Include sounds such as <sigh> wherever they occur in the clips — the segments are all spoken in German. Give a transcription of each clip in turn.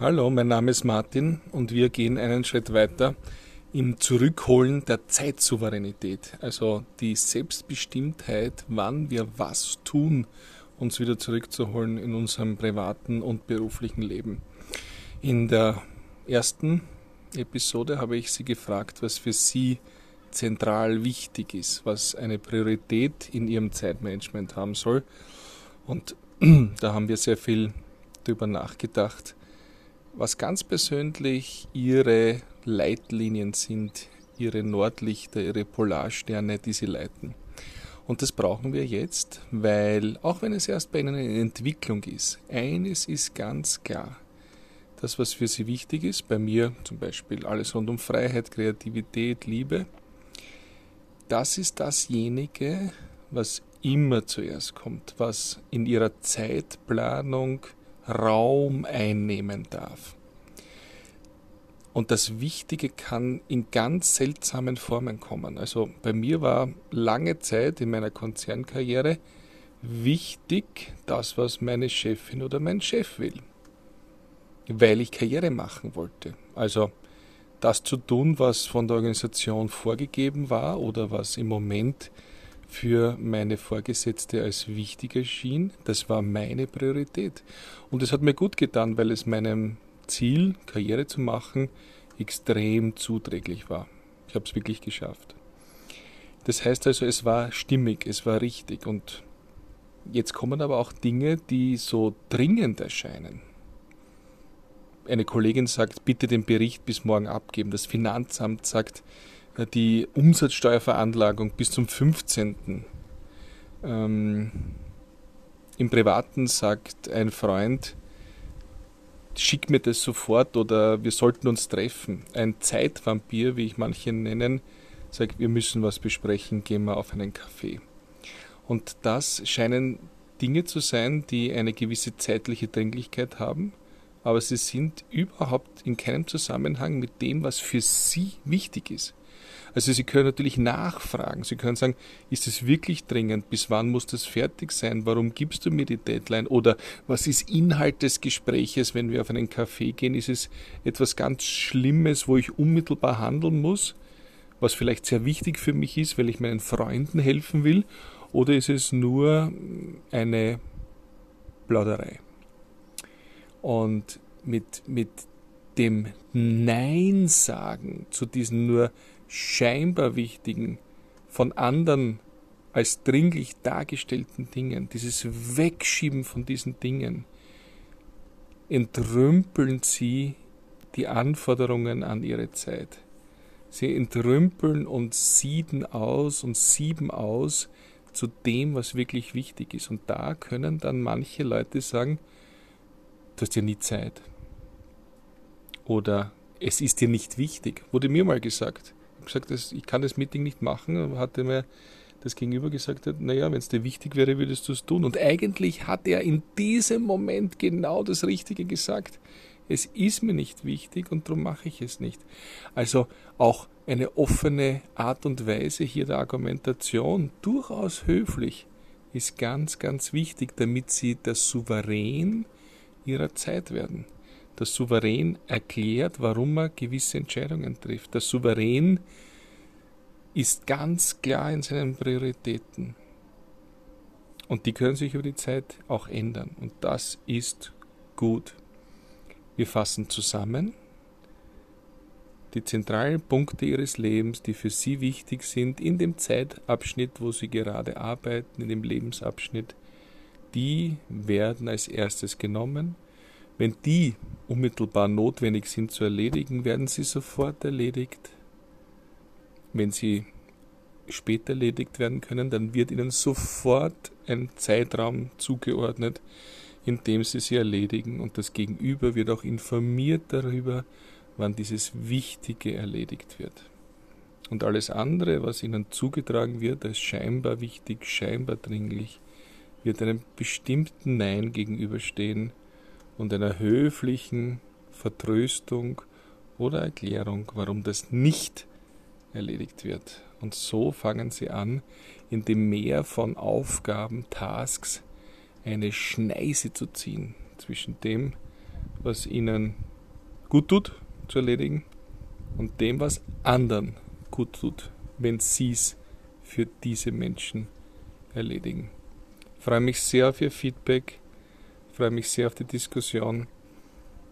Hallo, mein Name ist Martin und wir gehen einen Schritt weiter im Zurückholen der Zeitsouveränität, also die Selbstbestimmtheit, wann wir was tun, uns wieder zurückzuholen in unserem privaten und beruflichen Leben. In der ersten Episode habe ich Sie gefragt, was für Sie zentral wichtig ist, was eine Priorität in Ihrem Zeitmanagement haben soll. Und <clears throat> da haben wir sehr viel darüber nachgedacht, was ganz persönlich Ihre Leitlinien sind, Ihre Nordlichter, Ihre Polarsterne, die Sie leiten. Und das brauchen wir jetzt, weil auch wenn es erst bei Ihnen eine Entwicklung ist, eines ist ganz klar. Das, was für Sie wichtig ist, bei mir zum Beispiel alles rund um Freiheit, Kreativität, Liebe, das ist dasjenige, was immer zuerst kommt, was in Ihrer Zeitplanung Raum einnehmen darf. Und das Wichtige kann in ganz seltsamen Formen kommen. Also bei mir war lange Zeit in meiner Konzernkarriere wichtig das, was meine Chefin oder mein Chef will, weil ich Karriere machen wollte. Also das zu tun, was von der Organisation vorgegeben war oder was im Moment für meine Vorgesetzte als wichtig erschien. Das war meine Priorität. Und es hat mir gut getan, weil es meinem Ziel, Karriere zu machen, extrem zuträglich war. Ich habe es wirklich geschafft. Das heißt also, es war stimmig, es war richtig. Und jetzt kommen aber auch Dinge, die so dringend erscheinen. Eine Kollegin sagt, bitte den Bericht bis morgen abgeben. Das Finanzamt sagt, die Umsatzsteuerveranlagung bis zum 15. Ähm, Im Privaten sagt ein Freund, schick mir das sofort oder wir sollten uns treffen. Ein Zeitvampir, wie ich manche nennen, sagt, wir müssen was besprechen, gehen wir auf einen Kaffee. Und das scheinen Dinge zu sein, die eine gewisse zeitliche Dringlichkeit haben, aber sie sind überhaupt in keinem Zusammenhang mit dem, was für sie wichtig ist. Also Sie können natürlich nachfragen. Sie können sagen, ist es wirklich dringend? Bis wann muss das fertig sein? Warum gibst du mir die Deadline? Oder was ist Inhalt des Gespräches, wenn wir auf einen Café gehen? Ist es etwas ganz Schlimmes, wo ich unmittelbar handeln muss? Was vielleicht sehr wichtig für mich ist, weil ich meinen Freunden helfen will? Oder ist es nur eine Plauderei? Und mit, mit dem Nein sagen zu diesen nur scheinbar wichtigen, von anderen als dringlich dargestellten Dingen, dieses Wegschieben von diesen Dingen, entrümpeln sie die Anforderungen an ihre Zeit. Sie entrümpeln und sieden aus und sieben aus zu dem, was wirklich wichtig ist. Und da können dann manche Leute sagen, du hast ja nie Zeit. Oder es ist dir nicht wichtig. Wurde mir mal gesagt gesagt, ich kann das Meeting nicht machen, hatte mir das Gegenüber gesagt hat, naja, wenn es dir wichtig wäre, würdest du es tun. Und eigentlich hat er in diesem Moment genau das Richtige gesagt. Es ist mir nicht wichtig und darum mache ich es nicht. Also auch eine offene Art und Weise hier der Argumentation, durchaus höflich, ist ganz, ganz wichtig, damit sie der Souverän ihrer Zeit werden. Der Souverän erklärt, warum er gewisse Entscheidungen trifft. Der Souverän ist ganz klar in seinen Prioritäten. Und die können sich über die Zeit auch ändern. Und das ist gut. Wir fassen zusammen die zentralen Punkte Ihres Lebens, die für Sie wichtig sind, in dem Zeitabschnitt, wo Sie gerade arbeiten, in dem Lebensabschnitt, die werden als erstes genommen wenn die unmittelbar notwendig sind zu erledigen, werden sie sofort erledigt. Wenn sie später erledigt werden können, dann wird ihnen sofort ein Zeitraum zugeordnet, in dem sie sie erledigen und das Gegenüber wird auch informiert darüber, wann dieses Wichtige erledigt wird. Und alles andere, was ihnen zugetragen wird als scheinbar wichtig, scheinbar dringlich, wird einem bestimmten Nein gegenüberstehen, und einer höflichen Vertröstung oder Erklärung, warum das nicht erledigt wird. Und so fangen sie an, in dem Meer von Aufgaben, Tasks, eine Schneise zu ziehen zwischen dem, was ihnen gut tut, zu erledigen und dem, was anderen gut tut, wenn sie es für diese Menschen erledigen. Ich freue mich sehr auf Ihr Feedback, freue mich sehr auf die Diskussion.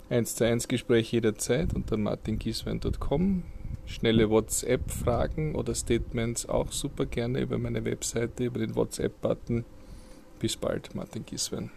1 zu 1 Gespräch jederzeit unter martingieswein.com. Schnelle WhatsApp-Fragen oder Statements auch super gerne über meine Webseite, über den WhatsApp-Button. Bis bald, Martin Gieswein.